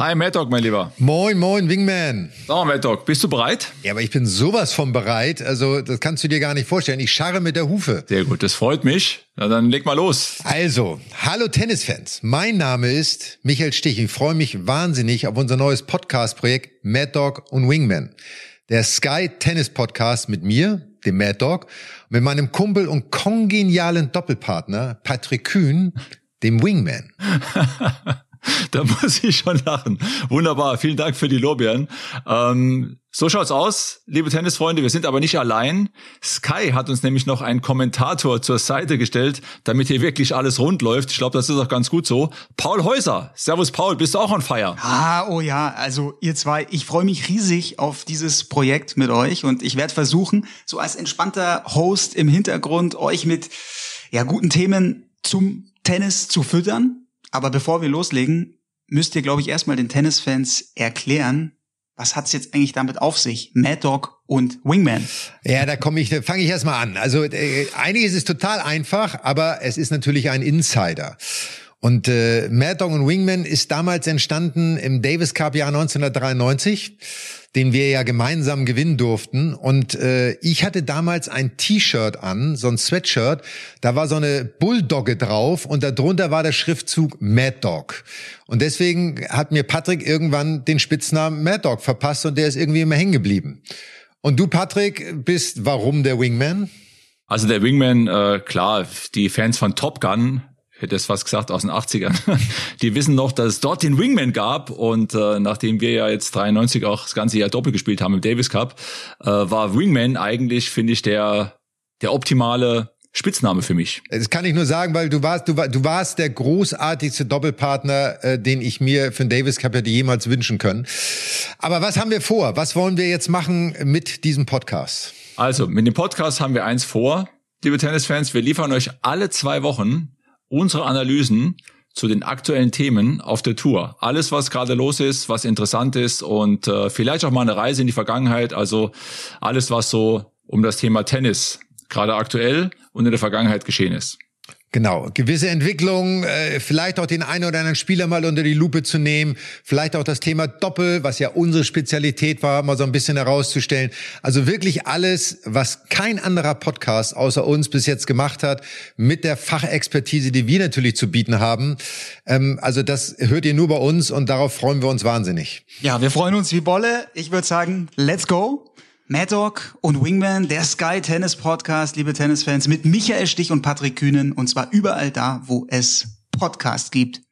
Hi Mad Dog, mein Lieber. Moin, moin, Wingman. So, Mad Dog, bist du bereit? Ja, aber ich bin sowas von bereit. Also, das kannst du dir gar nicht vorstellen. Ich scharre mit der Hufe. Sehr gut, das freut mich. Na, dann leg mal los. Also, hallo Tennisfans. Mein Name ist Michael Stich. Ich freue mich wahnsinnig auf unser neues Podcast-Projekt Mad Dog und Wingman. Der Sky Tennis Podcast mit mir, dem Mad Dog, mit meinem Kumpel und kongenialen Doppelpartner Patrick Kühn, dem Wingman. da muss ich schon lachen. Wunderbar, vielen Dank für die Lorbeeren. Ähm, so schaut's aus, liebe Tennisfreunde. Wir sind aber nicht allein. Sky hat uns nämlich noch einen Kommentator zur Seite gestellt, damit hier wirklich alles rund läuft. Ich glaube, das ist auch ganz gut so. Paul Häuser. Servus, Paul. Bist du auch on fire? Ah, oh ja. Also ihr zwei, ich freue mich riesig auf dieses Projekt mit euch und ich werde versuchen, so als entspannter Host im Hintergrund euch mit ja guten Themen zum Tennis zu füttern aber bevor wir loslegen, müsst ihr, glaube ich, erstmal den Tennisfans erklären, was hat's jetzt eigentlich damit auf sich? Mad Dog und Wingman. Ja, da komme ich, fange ich erstmal an. Also äh, einiges ist total einfach, aber es ist natürlich ein Insider. Und äh, Mad Dog und Wingman ist damals entstanden im Davis Cup Jahr 1993 den wir ja gemeinsam gewinnen durften. Und äh, ich hatte damals ein T-Shirt an, so ein Sweatshirt. Da war so eine Bulldogge drauf und darunter war der Schriftzug Mad Dog. Und deswegen hat mir Patrick irgendwann den Spitznamen Mad Dog verpasst und der ist irgendwie immer hängen geblieben. Und du, Patrick, bist warum der Wingman? Also der Wingman, äh, klar, die Fans von Top Gun hätte es fast gesagt, aus den 80ern. Die wissen noch, dass es dort den Wingman gab und äh, nachdem wir ja jetzt 93 auch das ganze Jahr doppelt gespielt haben im Davis Cup, äh, war Wingman eigentlich, finde ich, der, der optimale Spitzname für mich. Das kann ich nur sagen, weil du warst, du, war, du warst der großartigste Doppelpartner, äh, den ich mir für den Davis Cup hätte jemals wünschen können. Aber was haben wir vor? Was wollen wir jetzt machen mit diesem Podcast? Also, mit dem Podcast haben wir eins vor, liebe Tennisfans. Wir liefern euch alle zwei Wochen unsere Analysen zu den aktuellen Themen auf der Tour. Alles, was gerade los ist, was interessant ist und äh, vielleicht auch mal eine Reise in die Vergangenheit. Also alles, was so um das Thema Tennis gerade aktuell und in der Vergangenheit geschehen ist. Genau, gewisse Entwicklungen, äh, vielleicht auch den einen oder anderen Spieler mal unter die Lupe zu nehmen, vielleicht auch das Thema Doppel, was ja unsere Spezialität war, mal so ein bisschen herauszustellen. Also wirklich alles, was kein anderer Podcast außer uns bis jetzt gemacht hat, mit der Fachexpertise, die wir natürlich zu bieten haben. Ähm, also das hört ihr nur bei uns und darauf freuen wir uns wahnsinnig. Ja, wir freuen uns wie Bolle. Ich würde sagen, let's go. Mad Dog und Wingman, der Sky Tennis Podcast, liebe Tennisfans, mit Michael Stich und Patrick Kühnen und zwar überall da, wo es Podcasts gibt.